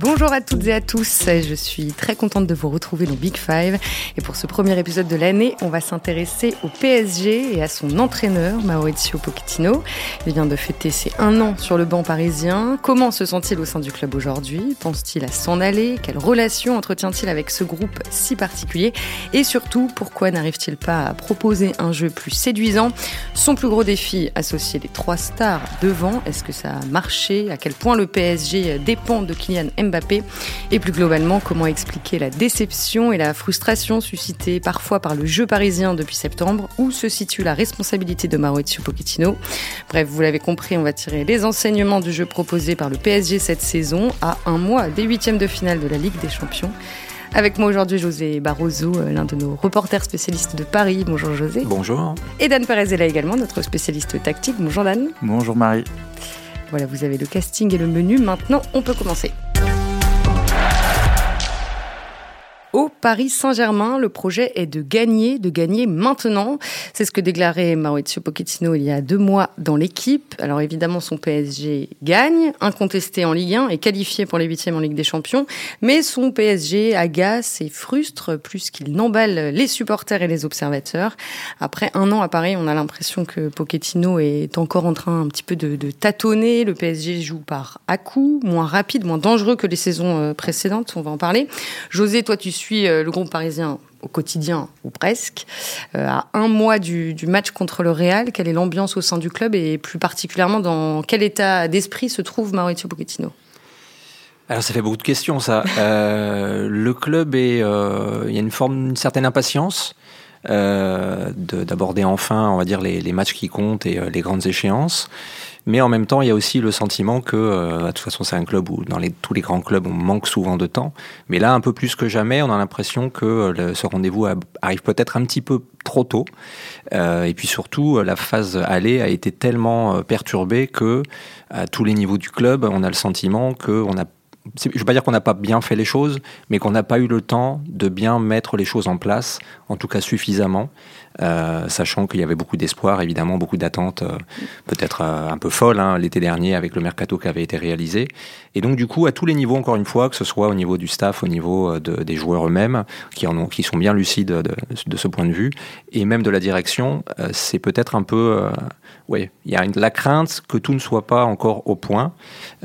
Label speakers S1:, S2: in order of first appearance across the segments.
S1: Bonjour à toutes et à tous, je suis très contente de vous retrouver dans Big Five. Et pour ce premier épisode de l'année, on va s'intéresser au PSG et à son entraîneur, Maurizio Pochettino. Il vient de fêter ses un an sur le banc parisien. Comment se sent-il au sein du club aujourd'hui? Pense-t-il à s'en aller? Quelle relation entretient-il avec ce groupe si particulier? Et surtout, pourquoi n'arrive-t-il pas à proposer un jeu plus séduisant? Son plus gros défi, associer les trois stars devant. Est-ce que ça a marché? À quel point le PSG dépend de Kylian Mbappé Mbappé Et plus globalement, comment expliquer la déception et la frustration suscitées parfois par le jeu parisien depuis septembre? Où se situe la responsabilité de Maurizio Pochettino? Bref, vous l'avez compris, on va tirer les enseignements du jeu proposé par le PSG cette saison à un mois des huitièmes de finale de la Ligue des Champions. Avec moi aujourd'hui, José Barroso, euh, l'un de nos reporters spécialistes de Paris. Bonjour José.
S2: Bonjour.
S1: Et Dan Perez est là également, notre spécialiste tactique. Bonjour Dan.
S3: Bonjour Marie.
S1: Voilà, vous avez le casting et le menu. Maintenant, on peut commencer. Paris Saint-Germain, le projet est de gagner, de gagner maintenant. C'est ce que déclarait Maurizio Pochettino il y a deux mois dans l'équipe. Alors évidemment, son PSG gagne, incontesté en Ligue 1 et qualifié pour les huitièmes en Ligue des Champions. Mais son PSG agace et frustre plus qu'il n'emballe les supporters et les observateurs. Après un an à Paris, on a l'impression que Pochettino est encore en train un petit peu de, de tâtonner. Le PSG joue par à-coups, moins rapide, moins dangereux que les saisons euh, précédentes. On va en parler. José, toi, tu suis le groupe parisien au quotidien, ou presque, euh, à un mois du, match contre le Real. Quelle est l'ambiance au sein du club et plus particulièrement dans quel état d'esprit se trouve Maurizio Pochettino?
S2: Alors ça fait beaucoup de questions ça. Euh, le club est, il y a une forme, une certaine impatience d'aborder enfin, on va dire les, matchs qui comptent et les grandes échéances. Mais en même temps, il y a aussi le sentiment que, euh, de toute façon, c'est un club où, dans tous les grands clubs, on manque souvent de temps. Mais là, un peu plus que jamais, on a l'impression que euh, ce rendez-vous arrive peut-être un petit peu trop tôt. Euh, et puis surtout, la phase aller a été tellement perturbée que, à tous les niveaux du club, on a le sentiment qu'on a je ne veux pas dire qu'on n'a pas bien fait les choses, mais qu'on n'a pas eu le temps de bien mettre les choses en place, en tout cas suffisamment. Euh, sachant qu'il y avait beaucoup d'espoir, évidemment, beaucoup d'attentes, euh, peut-être euh, un peu folles hein, l'été dernier avec le mercato qui avait été réalisé. Et donc, du coup, à tous les niveaux, encore une fois, que ce soit au niveau du staff, au niveau de, des joueurs eux-mêmes, qui, en ont, qui sont bien lucides de, de, ce point de vue, et même de la direction, c'est peut-être un peu... oui, il y a une, la crainte que tout ne soit pas encore au point,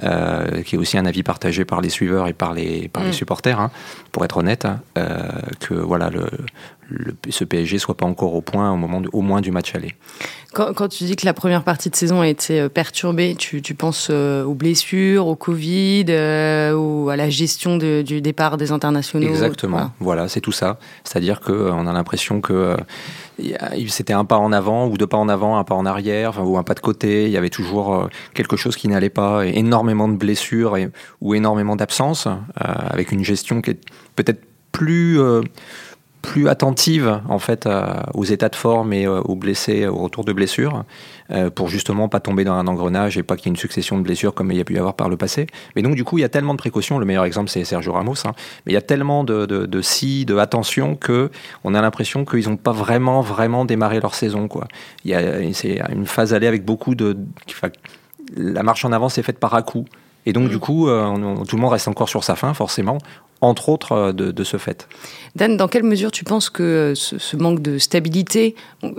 S2: qui est aussi un avis partagé par les suiveurs et par les, par les mm. supporters, hein, pour être honnête, hein, que voilà, le, le, ce PSG soit pas encore au point au moment au moins du match aller.
S1: Quand, quand, tu dis que la première partie de saison a été euh, perturbée, tu, tu penses euh, aux blessures, au Covid, euh, ou à la gestion de, du départ des internationaux
S2: Exactement. Voilà, c'est tout ça. C'est-à-dire qu'on a l'impression que c'était un pas en avant ou deux pas en avant, un pas en arrière, ou un pas de côté. Il y avait toujours quelque chose qui n'allait pas, énormément de blessures et, ou énormément d'absences, avec une gestion qui est peut-être plus plus attentive en fait aux états de forme et euh, aux blessés, au retour de blessures, euh, pour justement pas tomber dans un engrenage et pas qu'il y ait une succession de blessures comme il y a pu y avoir par le passé. Mais donc du coup, il y a tellement de précautions. Le meilleur exemple, c'est Sergio Ramos. Hein, mais il y a tellement de, de, de si, de attention que on a l'impression qu'ils n'ont pas vraiment, vraiment démarré leur saison. Quoi. Il y a c'est une phase allée avec beaucoup de, la marche en avant s'est faite par à coup. Et donc, du mm. coup, euh, tout le monde reste encore sur sa fin, forcément entre autres euh, de, ce fait.
S1: Dan, dans quelle mesure tu penses que ce, manque de stabilité, euh,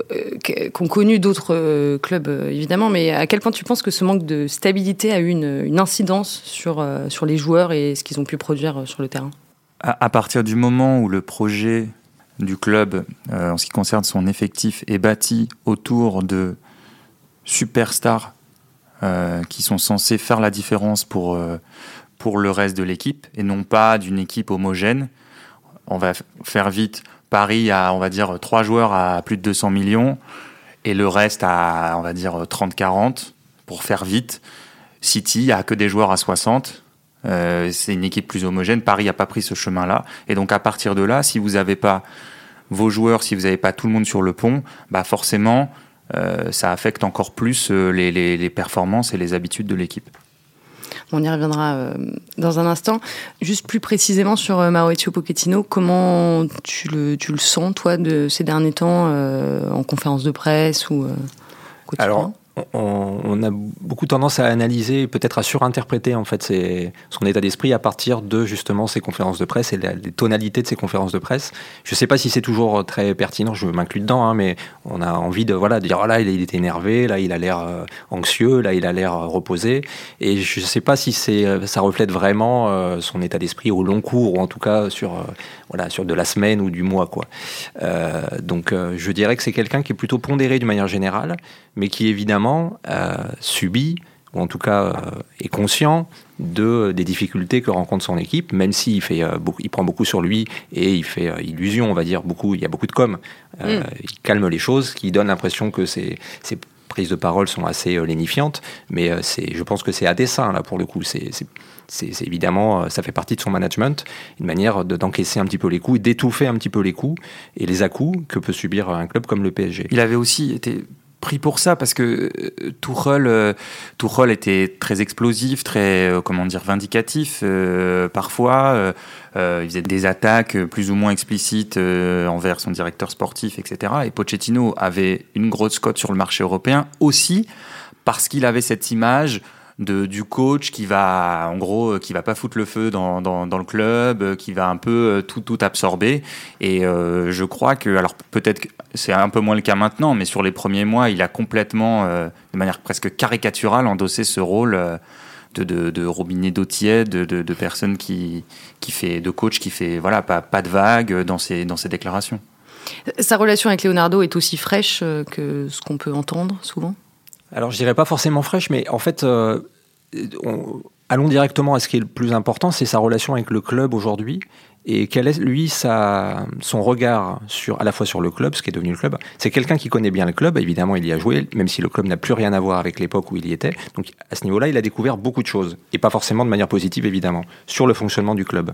S1: qu'ont connu d'autres euh, clubs évidemment, mais à quel point tu penses que ce manque de stabilité a eu une, incidence sur, sur les joueurs et ce qu'ils ont pu produire sur le terrain?
S3: À, partir du moment où le projet du club, en ce qui concerne son effectif, est bâti autour de superstars qui sont censés faire la différence pour pour le reste de l'équipe et non pas d'une équipe homogène. On va faire vite. Paris a, on va dire, trois joueurs à plus de 200 millions et le reste à, on va dire, 30-40 pour faire vite. City a que des joueurs à 60. Euh, c'est une équipe plus homogène. Paris n'a pas pris ce chemin-là. Et donc, à partir de là, si vous n'avez pas vos joueurs, si vous n'avez pas tout le monde sur le pont, bah forcément, euh, ça affecte encore plus euh, les, les performances et les habitudes de l'équipe.
S1: On y reviendra euh, dans un instant. Juste plus précisément sur euh, Maurizio Pochettino, comment tu le, sens, toi, de ces derniers temps, euh, en conférence de presse ou
S2: Alors, on, a beaucoup tendance à analyser, peut-être à surinterpréter en fait son état d'esprit à partir de justement ses conférences de presse et les tonalités de ses conférences de presse. Je ne sais pas si c'est toujours très pertinent, je m'inclus dedans, hein, mais on a envie de voilà dire oh là il, était énervé, là il a l'air euh, anxieux, là il a l'air euh, reposé, et je ne sais pas si euh, ça reflète vraiment son état d'esprit au long cours ou en tout cas sur voilà sur de la semaine ou du mois quoi. donc je dirais que c'est quelqu'un qui est plutôt pondéré d'une manière générale, mais qui évidemment euh, subit, ou en tout cas euh, est conscient de, des difficultés que rencontre son équipe, même s'il fait, euh, il prend beaucoup sur lui et il fait illusion, on va dire, beaucoup, il y a beaucoup de com. Mm. Il calme les choses, qui donne l'impression que ses, ses, prises de parole sont assez lénifiantes, mais c'est, je pense que c'est à dessein, là, pour le coup. C'est, c'est évidemment, ça fait partie de son management, une manière d'encaisser un petit peu les coups, d'étouffer un petit peu les coups et les à-coups que peut subir un club comme le PSG.
S3: Il avait aussi été pris pour ça parce que euh, Tuchel, euh, était très explosif, très euh, comment dire vindicatif. parfois, il faisait des attaques plus ou moins explicites envers son directeur sportif, etc. Et Pochettino avait une grosse cote sur le marché européen aussi parce qu'il avait cette image de, du coach qui va, en gros, qui va pas foutre le feu dans, dans, le club, qui va un peu euh, tout, tout absorber. Et euh, je crois que, alors peut-être que c'est un peu moins le cas maintenant, mais sur les premiers mois, il a complètement, euh, de manière presque caricaturale, endossé ce rôle. de, de, de, robinet d'eau tiède, de, de, personne qui, qui fait, de coach qui fait voilà, pas, pas de vagues dans ses, dans ses déclarations.
S1: Sa relation avec Leonardo est aussi fraîche que ce qu'on peut entendre souvent?
S2: Alors je dirais pas forcément fraîche, mais en fait, euh, allons directement à ce qui est le plus important, c'est sa relation avec le club aujourd'hui et quel est, lui, son regard à la fois sur le club, ce qui est devenu le club? C'est quelqu'un qui connaît bien le club, évidemment, il y a joué, même si le club n'a plus rien à voir avec l'époque où il y était. Donc, à ce niveau-là, il a découvert beaucoup de choses, et pas forcément de manière positive, évidemment, sur le fonctionnement du club,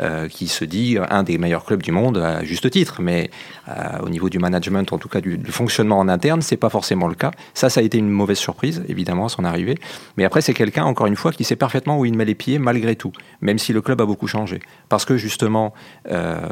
S2: euh, qui se dit un des meilleurs clubs du monde, à juste titre, mais euh, au niveau du management, en tout cas du, fonctionnement en interne, c'est pas forcément le cas. Ça, ça a été une mauvaise surprise, évidemment, à son arrivée. Mais après, c'est quelqu'un, encore une fois, qui sait parfaitement où il met les pieds, malgré tout, même si le club a beaucoup changé. Parce que, justement, euh,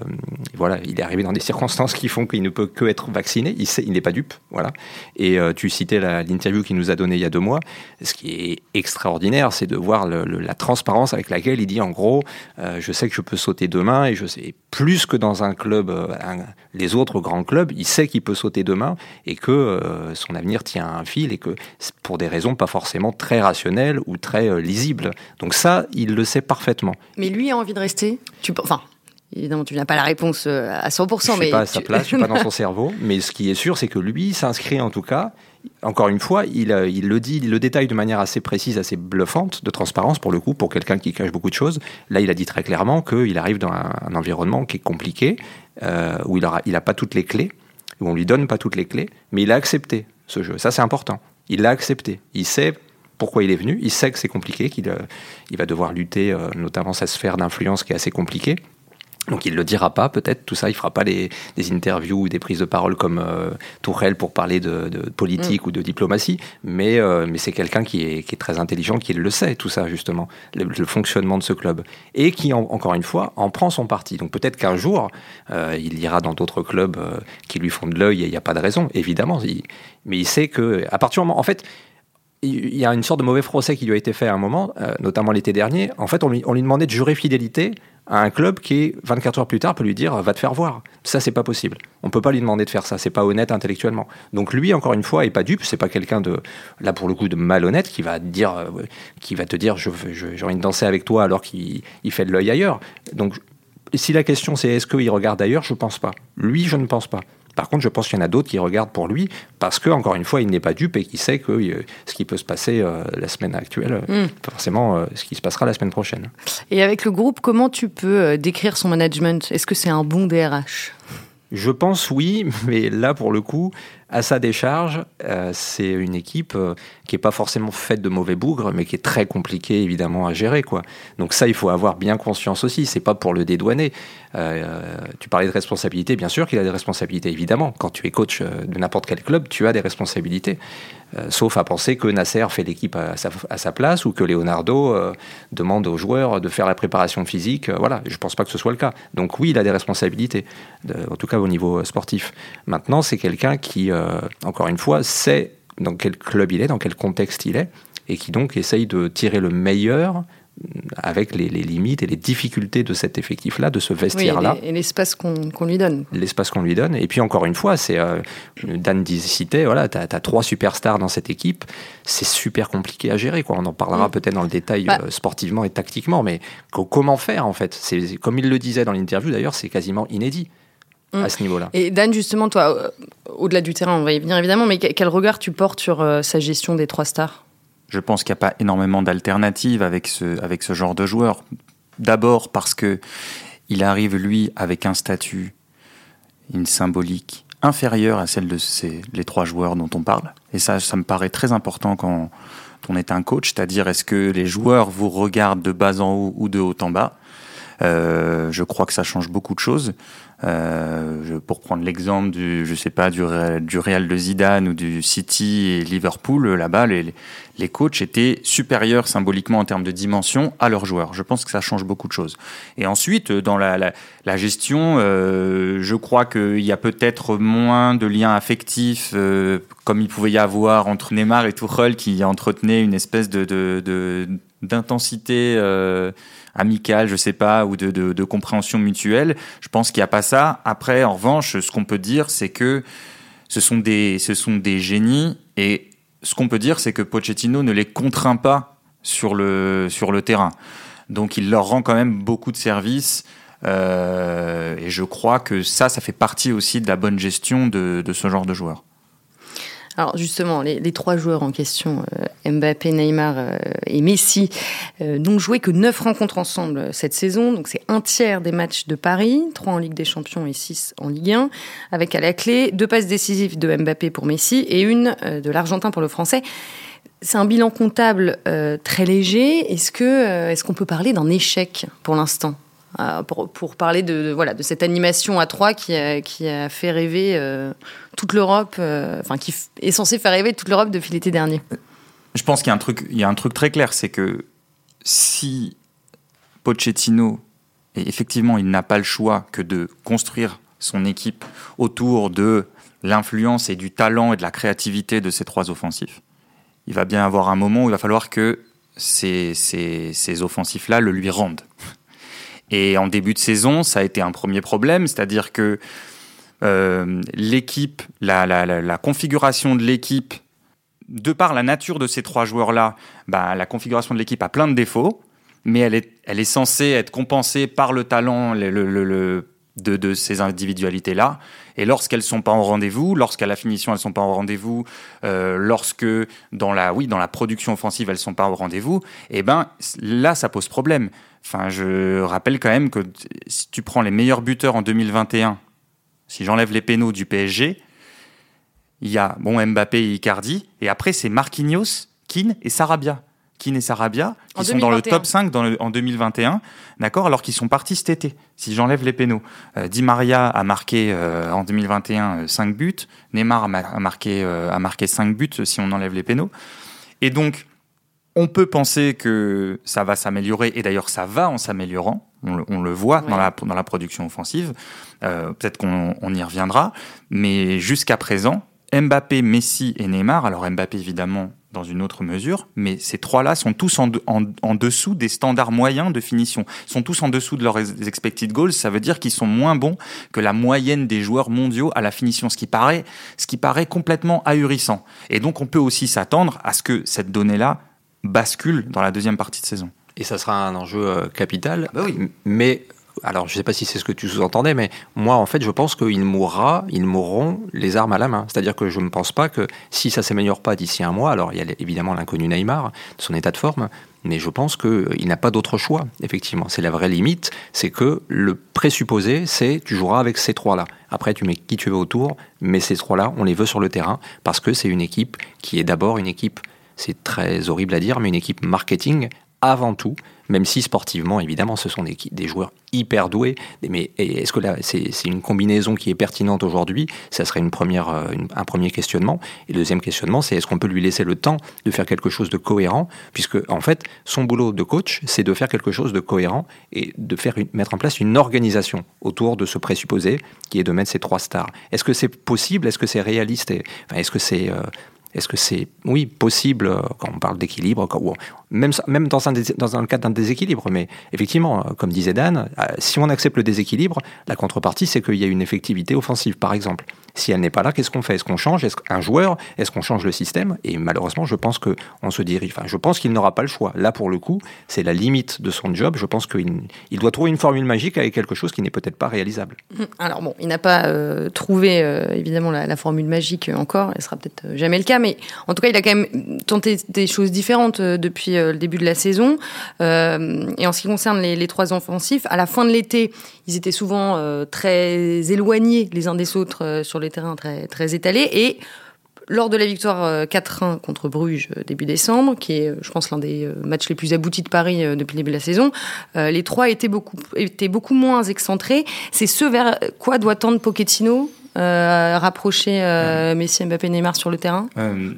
S2: voilà, il est arrivé dans des circonstances qui font qu'il ne peut que être vacciné. Il, il n'est pas dupe, voilà. Et euh, tu citais l'interview qu'il nous a donnée il y a deux mois. Ce qui est extraordinaire, c'est de voir la transparence avec laquelle il dit en gros, euh, je sais que je peux sauter demain et je sais plus que dans un club, les autres grands clubs, il sait qu'il peut sauter demain et que son avenir tient un fil et que pour des raisons pas forcément très rationnelles ou très lisibles. Donc ça, il le sait parfaitement.
S1: Mais lui a envie de rester? Tu, enfin, Évidemment, tu n'as pas la réponse euh, à 100%.
S2: Je ne
S1: suis
S2: pas à sa place, je suis pas dans son cerveau. Mais ce qui est sûr, c'est que lui s'inscrit en tout cas. Encore une fois, il, euh, il, le dit, il le détaille de manière assez précise, assez bluffante, de transparence pour le coup, pour quelqu'un qui cache beaucoup de choses. Là, il a dit très clairement qu'il arrive dans un, environnement qui est compliqué, euh, où il n'a il a pas toutes les clés, où on lui donne pas toutes les clés, mais il a accepté ce jeu. Ça, c'est important. Il l'a accepté. Il sait pourquoi il est venu. Il sait que c'est compliqué, qu'il il va devoir lutter, notamment sa sphère d'influence qui est assez compliquée. Donc il le dira pas, peut-être tout ça. Il fera pas des interviews ou des prises de parole comme euh, Tourelle pour parler de, politique mm. ou de diplomatie, mais euh, mais c'est quelqu'un qui est, qui est très intelligent, qui le sait tout ça justement, le, fonctionnement de ce club et qui encore une fois en prend son parti. Donc peut-être qu'un jour euh, il ira dans d'autres clubs qui lui font de l'œil et il n'y a pas de raison, évidemment. mais il sait que à partir du moment, en fait, il y a une sorte de mauvais procès qui lui a été fait à un moment, notamment l'été dernier. En fait, on lui, demandait de jurer fidélité à un club qui, 24 heures plus tard, peut lui dire va te faire voir. Ça, c'est pas possible. On peut pas lui demander de faire ça. C'est pas honnête intellectuellement. Donc lui, encore une fois, est pas dupe. C'est pas quelqu'un de, là pour le coup, de malhonnête qui va dire, euh, qui va te dire j'ai envie de danser avec toi alors qu'il fait de l'œil ailleurs. Donc si la question c'est est-ce qu'il regarde ailleurs, je pense pas. Lui, je ne pense pas. Par contre, je pense qu'il y en a d'autres qui regardent pour lui parce que, encore une fois, il n'est pas dupe et qu'il sait que euh, ce qui peut se passer euh, la semaine actuelle, euh, hmm. forcément ce qui se passera la semaine prochaine.
S1: Et avec le groupe, comment tu peux décrire son management? Est-ce que c'est un bon DRH
S2: je pense oui, mais là pour le coup, à sa décharge, c'est une équipe qui n'est pas forcément faite de mauvais bougres, mais qui est très compliquée évidemment à gérer. Quoi. Donc ça, il faut avoir bien conscience aussi, c'est pas pour le dédouaner. Euh, tu parlais de responsabilité, bien sûr qu'il a des responsabilités, évidemment. Quand tu es coach euh, de n'importe quel club, tu as des responsabilités. Euh, sauf à penser que Nasser fait l'équipe à, sa, place ou que Leonardo demande aux joueurs de faire la préparation physique. voilà, je ne pense pas que ce soit le cas. Donc oui, il a des responsabilités, en tout cas au niveau sportif. Maintenant, c'est quelqu'un qui, encore une fois, sait dans quel club il est, dans quel contexte il est, et qui donc essaye de tirer le meilleur avec les, limites et les difficultés de cet effectif-là, de ce vestiaire-là.
S1: et l'espace qu'on lui donne.
S2: L'espace qu'on lui donne. Et puis encore une fois, c'est euh, Dan citait, voilà, tu as, trois superstars dans cette équipe, c'est super compliqué à gérer. Quoi. On en parlera mm. peut-être dans le détail bah. euh, sportivement et tactiquement, mais comment faire en fait? Comme il le disait dans l'interview d'ailleurs, c'est quasiment inédit. Mm. à ce niveau-là.
S1: Et Dan, justement, toi, euh, au-delà du terrain, on va y venir évidemment, mais quel regard tu portes sur euh, sa gestion des trois stars?
S3: Je pense qu'il n'y a pas énormément d'alternatives avec ce, avec ce genre de joueur. D'abord parce que il arrive, lui, avec un statut, une symbolique inférieure à celle de ces, les trois joueurs dont on parle. Et ça, ça me paraît très important quand on est un coach, c'est-à-dire est-ce que les joueurs vous regardent de bas en haut ou de haut en bas? Euh, je crois que ça change beaucoup de choses. Euh, pour prendre l'exemple du, je sais pas, du, du Real de Zidane ou du City et Liverpool, là-bas, les, les coachs étaient supérieurs symboliquement en termes de dimension à leurs joueurs. Je pense que ça change beaucoup de choses. Et ensuite, dans la, la, la gestion, euh, je crois qu'il y a peut-être moins de liens affectifs, euh, comme il pouvait y avoir entre Neymar et Tuchel, qui entretenaient une espèce de, de, d'intensité euh, amicale, je sais pas, ou de, compréhension mutuelle. Je pense qu'il n'y a pas ça. Après, en revanche, ce qu'on peut dire, c'est que ce sont des, ce sont des génies et ce qu'on peut dire, c'est que Pochettino ne les contraint pas sur le, sur le terrain. Donc il leur rend quand même beaucoup de services. Euh, et je crois que ça, ça fait partie aussi de la bonne gestion de, de ce genre de joueurs.
S1: Alors justement, les, trois joueurs en question, euh, Mbappé, Neymar euh, et Messi, euh, n'ont joué que neuf rencontres ensemble cette saison. Donc c'est un tiers des matchs de Paris, trois en Ligue des Champions et six en Ligue 1, avec à la clé deux passes décisives de Mbappé pour Messi et une de l'Argentin pour le Français. C'est un bilan comptable très léger. Est-ce que est-ce qu'on peut parler d'un échec pour l'instant? Pour, pour, parler de, voilà, de cette animation à trois qui a, qui a fait rêver euh, toute l'Europe, euh, enfin qui est censé faire rêver toute l'Europe depuis l'été dernier.
S3: Je pense qu'il y a un truc, y a un truc très clair, c'est que si Pochettino, et effectivement, il n'a pas le choix que de construire son équipe autour de l'influence et du talent et de la créativité de ces trois offensifs, il va bien avoir un moment où il va falloir que ces, ces, ces offensifs-là le lui rendent. Et en début de saison, ça a été un premier problème, c'est-à-dire que euh, l'équipe, la, configuration de l'équipe, de par la nature de ces trois joueurs-là, bah, la configuration de l'équipe a plein de défauts, mais elle est, elle est censée être compensée par le talent le, le, le, de, de, ces individualités-là. Et lorsqu'elles sont pas en rendez-vous, lorsqu'à la finition elles sont pas en rendez-vous, euh, lorsque dans la, oui, dans la production offensive elles sont pas au rendez-vous, eh ben là ça pose problème. Enfin, je rappelle quand même que si tu prends les meilleurs buteurs en 2021, si j'enlève les pénaux du PSG, il y a bon Mbappé et Icardi, et après c'est Marquinhos, Keane et Sarabia. Keane et Sarabia, qui sont dans le top 5 dans en 2021, d'accord, alors qu'ils sont partis cet été, si j'enlève les pénaux. Euh, Di Maria a marqué euh, en 2021 5 euh, buts, Neymar a, marqué, a marqué 5 buts si on enlève les pénaux. Et donc, on peut penser que ça va s'améliorer, et d'ailleurs ça va en s'améliorant, on, le voit dans, la, dans la production offensive, euh, peut-être qu'on y reviendra, mais jusqu'à présent, Mbappé, Messi et Neymar, alors Mbappé évidemment dans une autre mesure, mais ces trois-là sont tous en, en, dessous des standards moyens de finition, sont tous en dessous de leurs expected goals, ça veut dire qu'ils sont moins bons que la moyenne des joueurs mondiaux à la finition, ce qui paraît, ce qui paraît complètement ahurissant. Et donc on peut aussi s'attendre à ce que cette donnée-là bascule dans la deuxième partie de saison.
S2: Et ça sera un enjeu euh, capital.
S3: Bah oui.
S2: Mais alors je ne sais pas si c'est ce que tu sous-entendais, mais moi en fait je pense qu'il mourra, ils mourront les armes à la main. C'est-à-dire que je ne pense pas que si ça s'améliore pas d'ici un mois, alors il y a évidemment l'inconnu Neymar, son état de forme, mais je pense qu'il n'a pas d'autre choix, effectivement. C'est la vraie limite, c'est que le présupposé, c'est tu joueras avec ces trois-là. Après, tu mets qui tu veux autour, mais ces trois-là, on les veut sur le terrain, parce que c'est une équipe qui est d'abord une équipe c'est très horrible à dire, mais une équipe marketing avant tout, même si sportivement, évidemment, ce sont des, joueurs hyper doués. Mais est-ce que c'est une combinaison qui est pertinente aujourd'hui? Ça serait une première, euh, un premier questionnement. Et deuxième questionnement, c'est est-ce qu'on peut lui laisser le temps de faire quelque chose de cohérent? Puisque, en fait, son boulot de coach, c'est de faire quelque chose de cohérent et de faire mettre en place une organisation autour de ce présupposé qui est de mettre ces trois stars. Est-ce que c'est possible? Est-ce que c'est réaliste? Est-ce que c'est. Euh, Est-ce que c'est, oui, possible euh, quand on parle d'équilibre, même, dans, un cadre d'un déséquilibre, mais effectivement, comme disait Dan, si on accepte le déséquilibre, la contrepartie, c'est qu'il y a une effectivité offensive, par exemple. Si elle n'est pas là, qu'est-ce qu'on fait? Est-ce qu'on change? Est-ce qu'un joueur Est-ce qu'on change le système? Et malheureusement, je pense qu'on se dirige. Enfin, je pense qu'il n'aura pas le choix. Là, pour le coup, c'est la limite de son job. Je pense qu'il il doit trouver une formule magique avec quelque chose qui n'est peut-être pas réalisable.
S1: Hum, alors bon, il n'a pas euh, trouvé euh, évidemment la, formule magique encore. Elle sera peut-être euh, jamais le cas, mais en tout cas, il a quand même tenté des choses différentes depuis le début de la saison. et en ce qui concerne les, les, trois offensifs, à la fin de l'été, ils étaient souvent très éloignés les uns des autres sur les terrains, très très étalés et lors de la victoire 4-1 euh, contre Bruges euh, début décembre, qui est, je pense, l'un des euh, matchs les plus aboutis de Paris depuis le début de la saison, les trois étaient beaucoup, étaient beaucoup moins excentrés. C'est ce vers quoi doit tendre Pochettino rapprocher Messi, Mbappé, Neymar sur le terrain?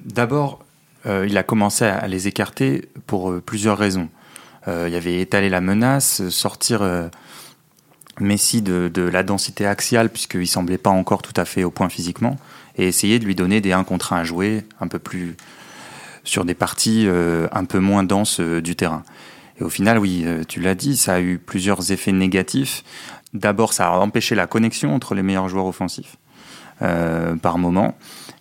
S3: D'abord, il a commencé à les écarter pour plusieurs raisons. il y avait étalé la menace, sortir Messi de, la densité axiale, puisqu'il semblait pas encore tout à fait au point physiquement et essayer de lui donner des 1 contre 1 à jouer un peu plus sur des parties euh, un peu moins denses euh, du terrain. Et au final, oui, euh, tu l'as dit, ça a eu plusieurs effets négatifs. D'abord, ça a empêché la connexion entre les meilleurs joueurs offensifs par moment.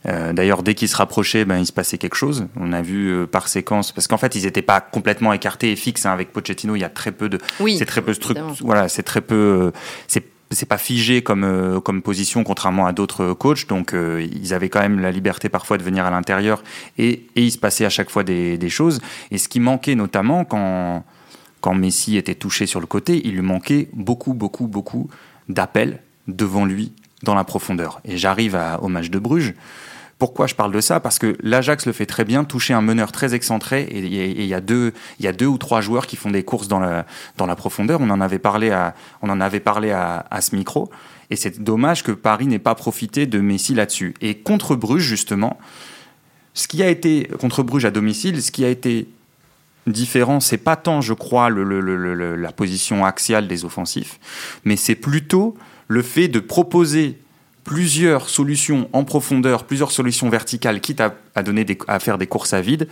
S3: D'ailleurs, dès qu'ils se rapprochaient, ben, il se passait quelque chose. On a vu par séquence, parce qu'en fait, ils n'étaient pas complètement écartés et fixes. Hein. Avec Pochettino, il y a très peu de,
S1: oui,
S3: c'est très peu voilà, c'est très peu, c'est c'est pas figé comme euh, comme position contrairement à d'autres coachs donc euh, ils avaient quand même la liberté parfois de venir à l'intérieur et, et il se passait à chaque fois des, des, choses et ce qui manquait notamment quand quand Messi était touché sur le côté il lui manquait beaucoup beaucoup beaucoup d'appels devant lui dans la profondeur et j'arrive au match de Bruges pourquoi je parle de ça? Parce que l'Ajax le fait très bien, toucher un meneur très excentré, et il y a deux, y a deux ou trois joueurs qui font des courses dans la, dans la profondeur. On en avait parlé à, on en avait parlé à, à ce micro, et c'est dommage que Paris n'ait pas profité de Messi là-dessus. Et contre Bruges justement, ce qui a été contre Bruges à domicile, ce qui a été différent, c'est pas tant, je crois, la position axiale des offensifs, mais c'est plutôt le fait de proposer plusieurs solutions en profondeur, plusieurs solutions verticales, quitte à, donner à faire des courses à vide,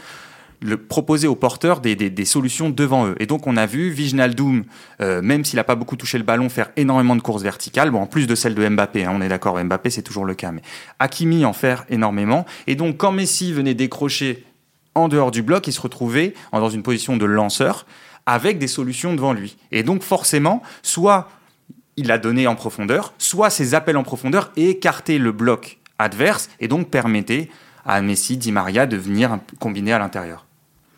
S3: le, proposer aux porteurs des, solutions devant eux. Et donc on a vu Viginaldoum, euh, même s'il n'a pas beaucoup touché le ballon, faire énormément de courses verticales, bon, en plus de celles de Mbappé, hein, on est d'accord, Mbappé c'est toujours le cas, mais Hakimi en faire énormément. Et donc quand Messi venait décrocher en dehors du bloc, il se retrouvait dans une position de lanceur avec des solutions devant lui. Et donc forcément, soit il a donné en profondeur, soit ses appels en profondeur écarter le bloc adverse et donc permettait à Messi, Di Maria de venir combiner à l'intérieur.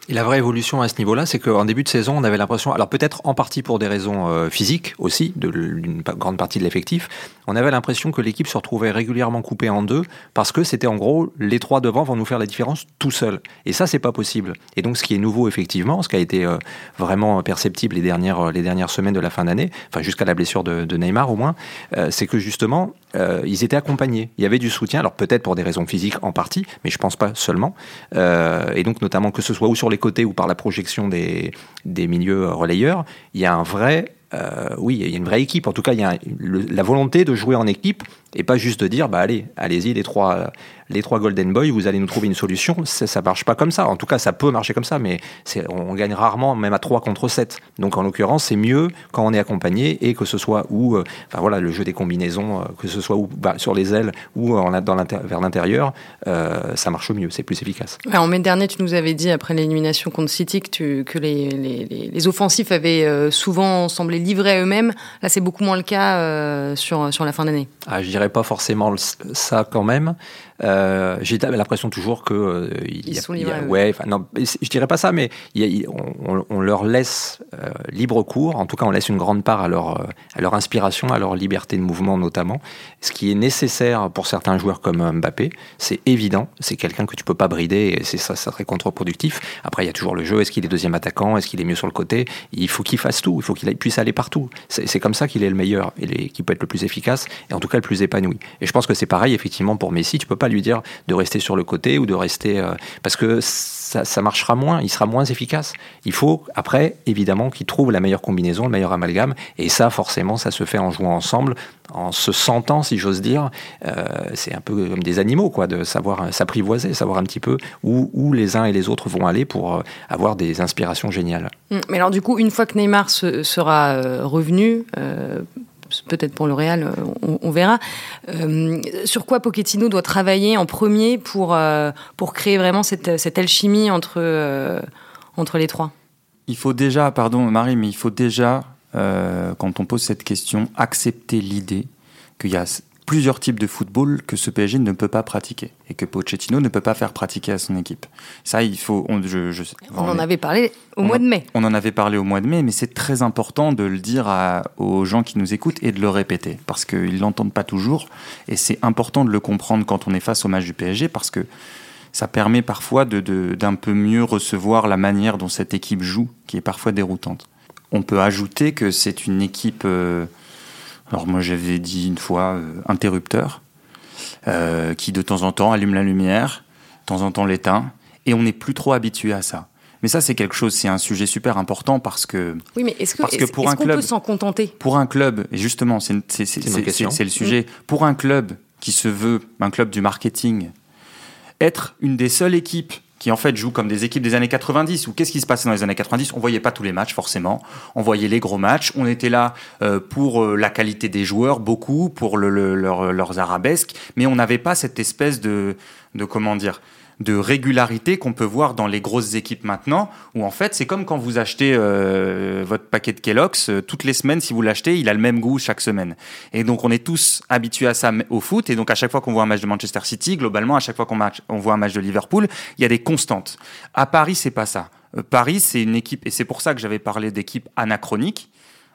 S2: Et la vraie évolution à ce niveau-là, c'est qu'en début de saison, on avait l'impression, alors peut-être en partie pour des raisons euh, physiques aussi, d'une grande partie de l'effectif, on avait l'impression que l'équipe se retrouvait régulièrement coupée en deux parce que c'était en gros les trois devant vont nous faire la différence tout seuls. Et ça, c'est pas possible. Et donc, ce qui est nouveau effectivement, ce qui a été euh, vraiment perceptible les dernières euh, les dernières semaines de la fin d'année, enfin jusqu'à la blessure de Neymar au moins, c'est que justement ils étaient accompagnés. Il y avait du soutien, alors peut-être pour des raisons physiques en partie, mais je pense pas seulement. et donc notamment que ce soit ou sur les côtés ou par la projection des, des milieux relayeurs, il y a un vrai euh, oui, il y a une vraie équipe. En tout cas, il y a la volonté de jouer en équipe et pas juste de dire, bah allez, allez-y les trois, les trois Golden Boy, vous allez nous trouver une solution. Ça, ça marche pas comme ça. En tout cas, ça peut marcher comme ça, mais on gagne rarement, même à 3 contre 7. Donc en l'occurrence, c'est mieux quand on est accompagné et que ce soit ou, euh, enfin voilà, le jeu des combinaisons, euh, que ce soit ou, bah, sur les ailes ou en, dans vers l'intérieur, ça marche mieux, c'est plus efficace.
S1: en mai dernier, tu nous avais dit après l'élimination contre City que, tu, que les, les, les, offensifs avaient souvent semblé livrés eux-mêmes. Là, c'est beaucoup moins le cas sur, sur la fin d'année.
S2: Ah, je dirais pas forcément ça quand même. Euh, j'ai l'impression toujours que euh,
S1: il ils sont livrés.
S2: ouais, non, je dirais pas ça, mais on, leur laisse euh, libre cours. En tout cas, on laisse une grande part à leur à leur inspiration, à leur liberté de mouvement notamment. Ce qui est nécessaire pour certains joueurs comme Mbappé, c'est évident. C'est quelqu'un que tu peux pas brider. Et c'est ça, ça serait contre-productif. Après, il y a toujours le jeu. Est-ce qu'il est deuxième attaquant Est-ce qu'il est mieux sur le côté? Il faut qu'il fasse tout. Il faut qu'il puisse aller partout. C'est comme ça qu'il est le meilleur et qui peut être le plus efficace et en tout cas le plus épanoui. Et je pense que c'est pareil effectivement pour Messi. Tu peux pas pas lui dire de rester sur le côté ou de rester parce que ça, marchera moins, il sera moins efficace. Il faut après évidemment qu'il trouve la meilleure combinaison, le meilleur amalgame, et ça forcément ça se fait en jouant ensemble, en se sentant si j'ose dire. c'est un peu comme des animaux quoi, de savoir s'apprivoiser, savoir un petit peu où, où les uns et les autres vont aller pour avoir des inspirations géniales.
S1: Hum, mais alors du coup, une fois que Neymar sera euh, revenu, euh, peut-être pour le Real, euh, on, verra. sur quoi Pochettino doit travailler en premier pour, pour créer vraiment cette, cette alchimie entre, entre les trois?
S3: Il faut déjà, pardon Marie, mais il faut déjà, quand on pose cette question, accepter l'idée qu'il y a plusieurs types de football que ce PSG ne peut pas pratiquer et que Pochettino ne peut pas faire pratiquer à son équipe. Ça, il faut.
S1: On, en avait parlé au mois de mai.
S3: On en avait parlé au mois de mai, mais c'est très important de le dire aux gens qui nous écoutent et de le répéter parce qu'ils l'entendent pas toujours et c'est important de le comprendre quand on est face au match du PSG parce que ça permet parfois d'un de, peu mieux recevoir la manière dont cette équipe joue, qui est parfois déroutante. On peut ajouter que c'est une équipe. Euh, alors moi j'avais dit une fois euh, interrupteur, euh, qui de temps en temps allume la lumière, de temps en temps l'éteint, et on n'est plus trop habitué à ça. Mais ça, c'est quelque chose, c'est un sujet super important parce que.
S1: Oui, mais est-ce qu'on peut s'en contenter?
S3: Pour un club, et justement, c'est le sujet. Mm. Pour un club qui se veut un club du marketing, être une des seules équipes qui en fait jouent comme des équipes des années 90. Ou qu'est-ce qui se passait dans les années 90 On voyait pas tous les matchs forcément. On voyait les gros matchs. On était là euh, pour euh, la qualité des joueurs, beaucoup pour le, leurs arabesques, mais on n'avait pas cette espèce de comment dire de régularité qu'on peut voir dans les grosses équipes maintenant, où en fait c'est comme quand vous achetez euh, votre paquet de Kellogg's, euh, toutes les semaines si vous l'achetez, il a le même goût chaque semaine. Et donc on est tous habitués à ça au foot, et donc à chaque fois qu'on voit un match de Manchester City, globalement à chaque fois qu'on on voit un match de Liverpool, il y a des constantes. À Paris c'est pas ça. Euh, Paris c'est une équipe, et c'est pour ça que j'avais parlé d'équipe anachronique,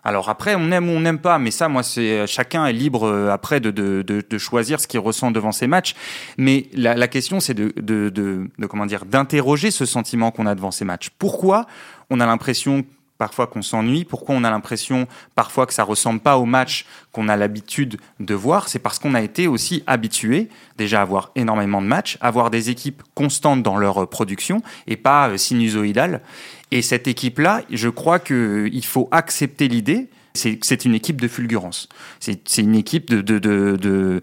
S3: alors après, on aime ou on n'aime pas, mais ça, moi, c'est chacun est libre euh, après de, de, de, choisir ce qu'il ressent devant ses matchs. Mais la, la question, c'est de, de, comment dire, d'interroger ce sentiment qu'on a devant ces matchs. Pourquoi on a l'impression parfois qu'on s'ennuie, pourquoi on a l'impression parfois que ça ressemble pas au match qu'on a l'habitude de voir, c'est parce qu'on a été aussi habitué déjà à voir énormément de matchs, à voir des équipes constantes dans leur production et pas euh, sinusoïdales. Et cette équipe-là, je crois qu'il faut accepter l'idée. C'est une équipe de fulgurance. C'est une équipe de, de, de,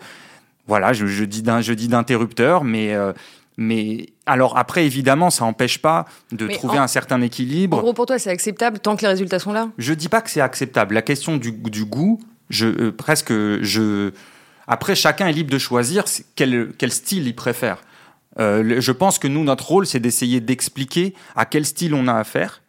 S3: voilà, je, dis d'interrupteur, mais euh, mais alors après, évidemment, ça n'empêche pas de trouver un certain équilibre.
S1: En gros, pour toi, c'est acceptable tant que les résultats sont là?
S3: Je dis pas que c'est acceptable. La question du, du goût, je euh, presque je. Après, chacun est libre de choisir quel, quel style il préfère. Euh, je pense que nous, notre rôle, c'est d'essayer d'expliquer à quel style on a affaire,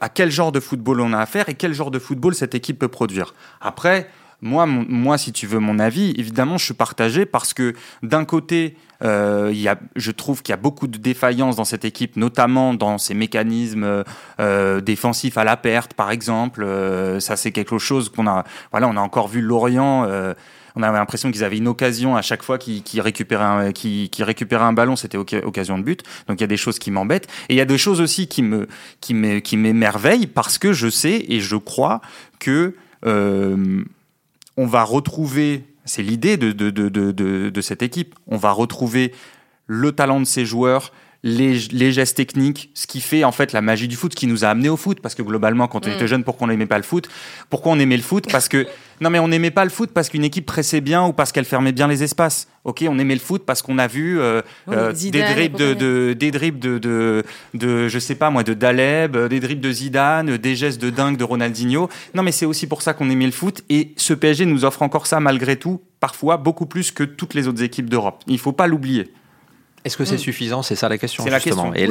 S3: à quel genre de football on a affaire et quel genre de football cette équipe peut produire. Après, moi, moi, si tu veux mon avis, évidemment, je suis partagé parce que d'un côté, euh, y a, je trouve qu'il y a beaucoup de défaillances dans cette équipe, notamment dans ses mécanismes euh, défensifs à la perte, par exemple. Euh, ça, c'est quelque chose qu'on a. Voilà, on a encore vu Lorient. Euh, on avait l'impression qu'ils avaient une occasion à chaque fois qu'ils récupéraient un, qui, récupéraient un ballon, c'était occasion de but. Donc il y a des choses qui m'embêtent et il y a des choses aussi qui me qui m'émerveillent parce que je sais et je crois que euh, on va retrouver, c'est l'idée de, cette équipe, on va retrouver le talent de ces joueurs, les, les, gestes techniques, ce qui fait en fait la magie du foot, ce qui nous a amené au foot. Parce que globalement, quand on mm. était jeune, pourquoi on n'aimait pas le foot? Pourquoi on aimait le foot? Parce que non, mais on n'aimait pas le foot parce qu'une équipe pressait bien ou parce qu'elle fermait bien les espaces. Ok, on aimait le foot parce qu'on a vu euh, euh, des dribbles de, des dribbles de, de, de, je sais pas moi, de Daleb, euh, des dribbles de Zidane, des gestes de dingue de Ronaldinho. Non, mais c'est aussi pour ça qu'on aimait le foot et ce PSG nous offre encore ça malgré tout, parfois beaucoup plus que toutes les autres équipes d'Europe. Il faut pas l'oublier.
S2: Est-ce que c'est mm. suffisant? C'est ça la question, justement. Et,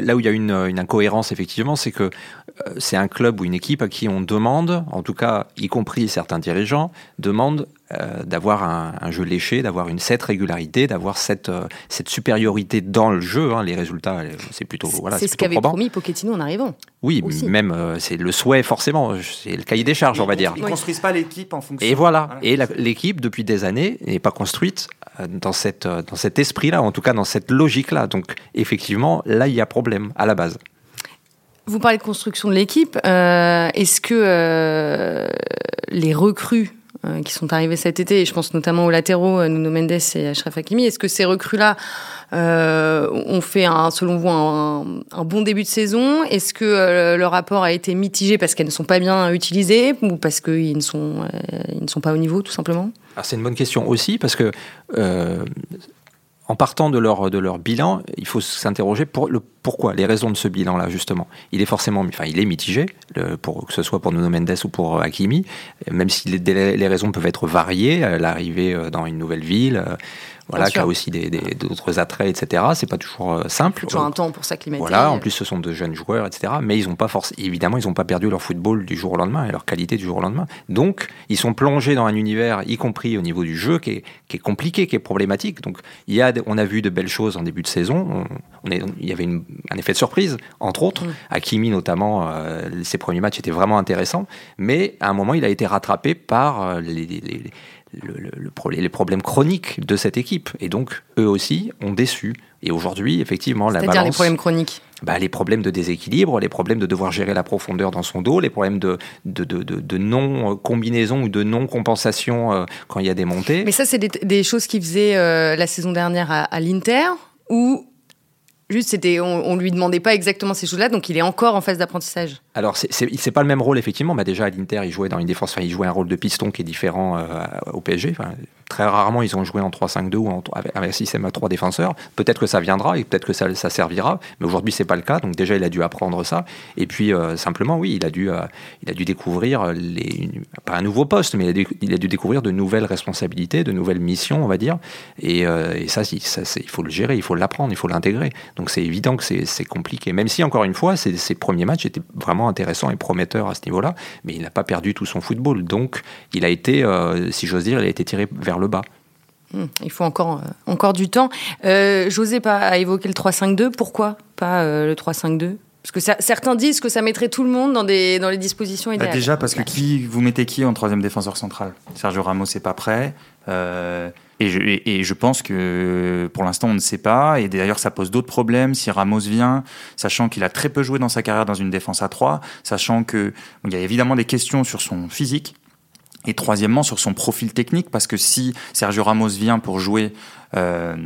S2: là où il y a une, incohérence, effectivement, c'est que euh, c'est un club ou une équipe à qui on demande, en tout cas, y compris certains dirigeants, demandent euh, d'avoir un, jeu léché, d'avoir une cette régularité, d'avoir cette, euh, cette supériorité dans le jeu. Hein. les résultats, c'est plutôt voilà,
S1: c'est ce qu'avait promis Pochettino en arrivant.
S2: Oui, même c'est le souhait forcément, c'est le cahier des charges, on va dire.
S3: Ils ne construisent pas l'équipe en fonction.
S2: Et voilà. Et l'équipe depuis des années n'est pas construite dans, cette, dans cet esprit-là, en tout cas dans cette logique-là. Donc effectivement, là, il y a problème à la base.
S1: Vous parlez de construction de l'équipe. Euh, est-ce que euh, les recrues qui sont arrivés cet été, et je pense notamment aux latéraux, Nuno Mendes et Ashraf Hakimi. Est-ce que ces recrues-là ont fait, un, selon vous, un, bon début de saison? Est-ce que le rapport a été mitigé parce qu'elles ne sont pas bien utilisées ou parce qu'ils ne, sont, ne sont pas au niveau, tout simplement?
S2: C'est une bonne question aussi, parce que en partant de leur, de leur bilan, il faut s'interroger pour le pourquoi, les raisons de ce bilan-là, justement. Il est forcément, enfin, il est mitigé, pour, que ce soit pour Nuno Mendes ou pour Hakimi, même si les, les raisons peuvent être variées, l'arrivée euh, dans une nouvelle ville, euh, voilà, qui a aussi d'autres des, attraits, etc. C'est pas toujours euh, simple.
S1: Toujours un temps pour s'acclimater.
S2: Voilà, en plus ce sont de jeunes joueurs, etc. Mais ils ont pas forcément, évidemment, ils n'ont pas perdu leur football du jour au lendemain et leur qualité du jour au lendemain. Donc, ils sont plongés dans un univers, y compris au niveau du jeu, qui est, qui est compliqué, qui est problématique. Donc, il y a, on a vu de belles choses en début de saison. On, est, il y avait un effet de surprise, entre autres. Mm. Hakimi, notamment, euh, ses premiers matchs étaient vraiment intéressants. Mais à un moment, il a été rattrapé par euh, les le, les problèmes chroniques de cette équipe. Et donc, eux aussi ont déçu. Et aujourd'hui, effectivement, la balance...
S1: C'est-à-dire les problèmes chroniques?
S2: Bah, Les problèmes de déséquilibre, les problèmes de devoir gérer la profondeur dans son dos, les problèmes de, de, de, de non-combinaison ou de non-compensation euh, quand il y a des montées.
S1: Mais ça, c'est des, choses qu'il faisait euh, la saison dernière à, à l'Inter, ou juste, c'était, on, on lui demandait pas exactement ces choses-là, donc il est encore en phase d'apprentissage
S2: alors, c'est pas le même rôle, effectivement. déjà, à l'Inter, il jouait dans une défense, il jouait un rôle de piston qui est différent euh, au PSG. Très rarement, ils ont joué en 3-5-2 ou en, avec un système à trois défenseurs. Peut-être que ça viendra et peut-être que ça, servira, mais aujourd'hui, c'est pas le cas. Donc, déjà, il a dû apprendre ça. Et puis, euh, simplement, oui, il a dû, euh, il a dû découvrir, pas un nouveau poste, mais il a, dû, découvrir de nouvelles responsabilités, de nouvelles missions, on va dire. Et, et ça, ça il faut le gérer, il faut l'apprendre, il faut l'intégrer. Donc, c'est évident que c'est compliqué. Même si, encore une fois, ses premiers matchs étaient vraiment intéressant et prometteur à ce niveau-là, mais il n'a pas perdu tout son football. Donc, il a été, euh, si j'ose dire, il a été tiré vers le bas.
S1: Hmm, il faut encore, euh, encore du temps. Euh, José a évoqué le 3-5-2. Pourquoi pas euh, le 3-5-2 parce que certains disent que ça mettrait tout le monde dans, des, dans les dispositions bah, idéales.
S3: déjà, parce que qui, vous mettez qui en troisième défenseur central? Sergio Ramos n'est pas prêt. Et je, et je, pense que pour l'instant, on ne sait pas. Et d'ailleurs, ça pose d'autres problèmes si Ramos vient, sachant qu'il a très peu joué dans sa carrière dans une défense à 3, sachant qu'il y a évidemment des questions sur son physique. Et troisièmement, sur son profil technique, parce que si Sergio Ramos vient pour jouer euh,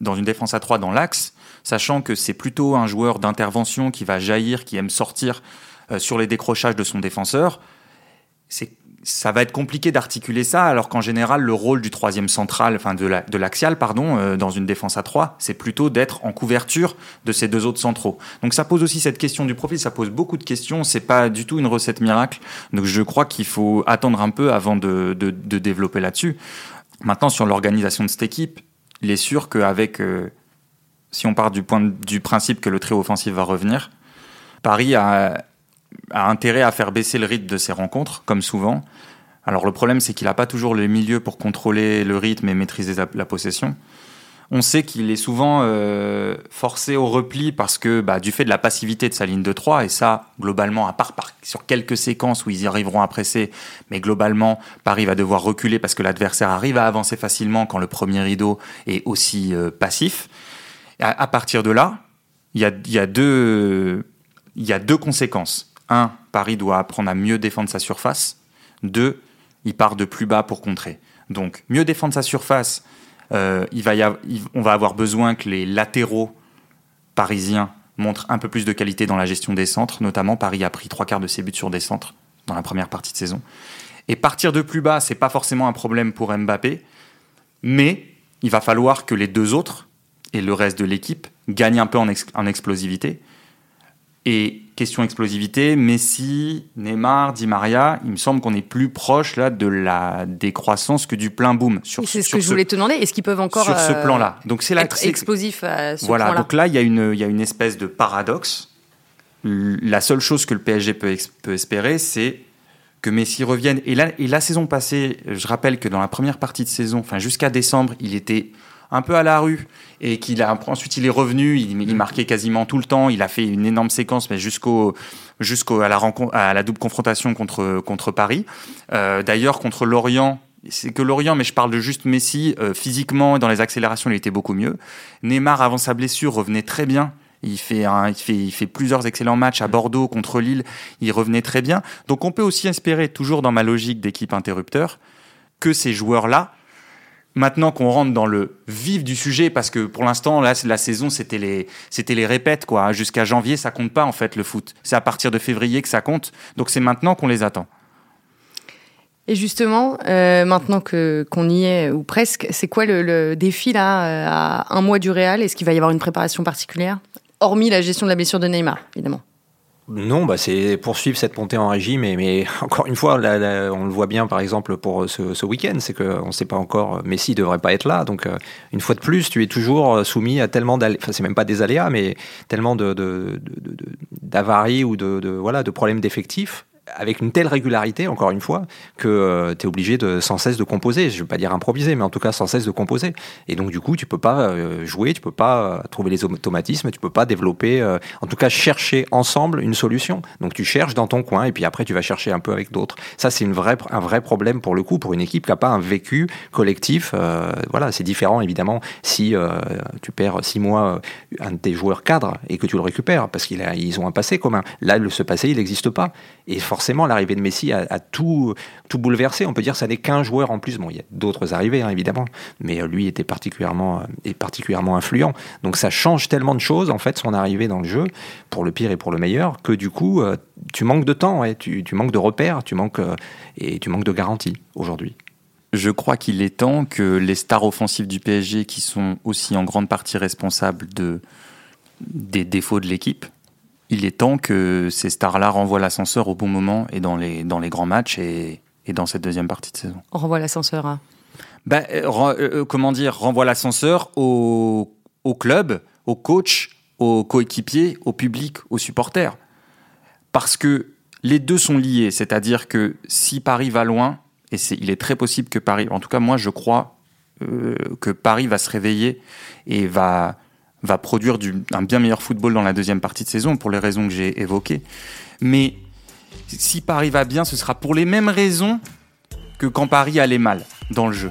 S3: dans une défense à 3 dans l'axe, sachant que c'est plutôt un joueur d'intervention qui va jaillir, qui aime sortir euh, sur les décrochages de son défenseur, c'est ça va être compliqué d'articuler ça, alors qu'en général, le rôle du troisième central, enfin de l'axial, pardon, euh, dans une défense à trois, c'est plutôt d'être en couverture de ces deux autres centraux. Donc ça pose aussi cette question du profil, ça pose beaucoup de questions, c'est pas du tout une recette miracle. Donc je crois qu'il faut attendre un peu avant de, développer là-dessus. Maintenant, sur l'organisation de cette équipe, il est sûr qu'avec, euh, si on part du, point du principe que le trio offensif va revenir, Paris a a intérêt à faire baisser le rythme de ses rencontres, comme souvent. Alors le problème, c'est qu'il n'a pas toujours le milieu pour contrôler le rythme et maîtriser la possession. On sait qu'il est souvent euh, forcé au repli parce que bah, du fait de la passivité de sa ligne de 3, et ça, globalement, à part sur quelques séquences où ils y arriveront à presser, mais globalement, Paris va devoir reculer parce que l'adversaire arrive à avancer facilement quand le premier rideau est aussi euh, passif. À, partir de là, il y a, deux, y a deux conséquences. Un, Paris doit apprendre à mieux défendre sa surface. Deux, il part de plus bas pour contrer. Donc, mieux défendre sa surface, euh, on va avoir besoin que les latéraux parisiens montrent un peu plus de qualité dans la gestion des centres. Notamment, Paris a pris trois quarts de ses buts sur des centres dans la première partie de saison. Et partir de plus bas, c'est pas forcément un problème pour Mbappé, mais il va falloir que les deux autres et le reste de l'équipe gagnent un peu en explosivité. Et question explosivité, Messi, Neymar, Di Maria, il me semble qu'on est plus proche là de la décroissance que du plein boom.
S1: C'est ce que je voulais te demander. Est-ce qu'ils peuvent encore
S3: sur ce euh, plan-là
S1: Donc c'est être explosif à ce
S3: Voilà. donc là, il y a une il y a une espèce de paradoxe. La seule chose que le PSG peut, peut espérer, c'est que Messi revienne. Et, là, et la saison passée, je rappelle que dans la première partie de saison, enfin jusqu'à décembre, il était un peu à la rue et qu'il a ensuite il est revenu, il, il, marquait quasiment tout le temps, il a fait une énorme séquence mais jusqu'au jusqu'au à la rencontre à la double confrontation contre contre Paris. Euh, d'ailleurs contre Lorient, c'est que Lorient, mais je parle de juste Messi, euh, physiquement dans les accélérations, il était beaucoup mieux. Neymar, avant sa blessure, revenait très bien. Il fait, un, il, fait, il fait plusieurs excellents matchs à Bordeaux contre Lille. Il revenait très bien. Donc on peut aussi espérer, toujours dans ma logique d'équipe interrupteur, que ces joueurs-là. Maintenant qu'on rentre dans le vif du sujet, parce que pour l'instant, là, la saison, c'était les, c'était les répètes, quoi. Jusqu'à janvier, ça compte pas, en fait, le foot. C'est à partir de février que ça compte. Donc c'est maintenant qu'on les attend.
S1: Et justement, euh, maintenant que qu'on y est ou presque, c'est quoi le, défi là euh, à un mois du Real? Est-ce qu'il va y avoir une préparation particulière, hormis la gestion de la blessure de Neymar, évidemment
S2: non, bah c'est poursuivre cette montée en régime, mais, encore une fois, on le voit bien par exemple pour ce, week-end, c'est qu'on ne sait pas encore, Messi ne devrait pas être là, donc euh, une fois de plus, tu es toujours soumis à tellement d'aléas, enfin c'est même pas des aléas, mais tellement d'avaries de, ou de, voilà, de problèmes d'effectifs avec une telle régularité, encore une fois, que euh, tu es obligé de sans cesse de composer. Je ne veux pas dire improviser, mais en tout cas sans cesse de composer. Et donc du coup, tu peux pas euh, jouer, tu peux pas euh, trouver les automatismes, tu peux pas développer, en tout cas chercher ensemble une solution. Donc tu cherches dans ton coin et puis après tu vas chercher un peu avec d'autres. Ça c'est un vrai problème pour le coup pour une équipe qui n'a pas un vécu collectif. voilà, c'est différent évidemment si tu perds six mois un de tes joueurs cadres et que tu le récupères parce qu'ils ont un passé commun. Là, ce passé il n'existe pas. L'arrivée de Messi a, tout, tout bouleversé. On peut dire que ça n'est qu'un joueur en plus. Bon, il y a d'autres arrivées, hein, évidemment, mais euh, lui était particulièrement, euh, est particulièrement influent. Donc ça change tellement de choses, en fait, son arrivée dans le jeu, pour le pire et pour le meilleur, que du coup, euh, tu manques de temps, tu, manques de repères, tu manques, et tu manques de garantie aujourd'hui.
S3: Je crois qu'il est temps que les stars offensives du PSG, qui sont aussi en grande partie responsables de, des défauts de l'équipe, il est temps que ces stars-là renvoient l'ascenseur au bon moment et dans les, dans les grands matchs et, et dans cette deuxième partie de saison.
S1: On renvoie l'ascenseur à
S3: ben, Comment dire Renvoie l'ascenseur au, au club, au coach, aux coéquipiers, au public, aux supporters. Parce que les deux sont liés, c'est-à-dire que si Paris va loin, et c'est, il est très possible que Paris, en tout cas moi je crois que Paris va se réveiller et va va produire du, un bien meilleur football dans la deuxième partie de saison pour les raisons que j'ai évoquées. Mais si Paris va bien, ce sera pour les mêmes raisons que quand Paris allait mal dans le jeu.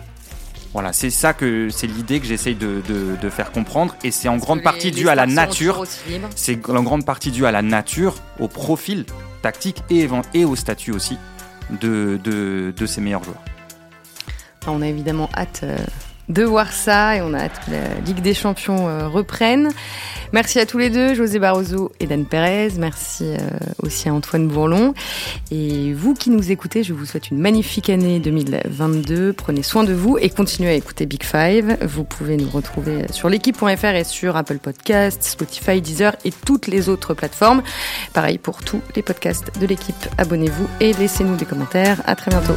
S3: Voilà, c'est ça que c'est l'idée que j'essaye de, de, faire comprendre et c'est en grande partie dû à la nature. C'est en grande partie dû à la nature, au profil tactique et, et au statut aussi de, de, ces meilleurs joueurs.
S1: On a évidemment hâte euh, de voir ça et on a la Ligue des Champions euh, reprenne. Merci à tous les deux, José Barroso et Dan Perez. Merci euh, aussi à Antoine Bourlon. Et vous qui nous écoutez, je vous souhaite une magnifique année 2022. Prenez soin de vous et continuez à écouter Big Five. Vous pouvez nous retrouver sur l'équipe.fr et sur Apple Podcasts, Spotify, Deezer et toutes les autres plateformes. Pareil pour tous les podcasts de l'équipe. Abonnez-vous et laissez-nous des commentaires. À très bientôt.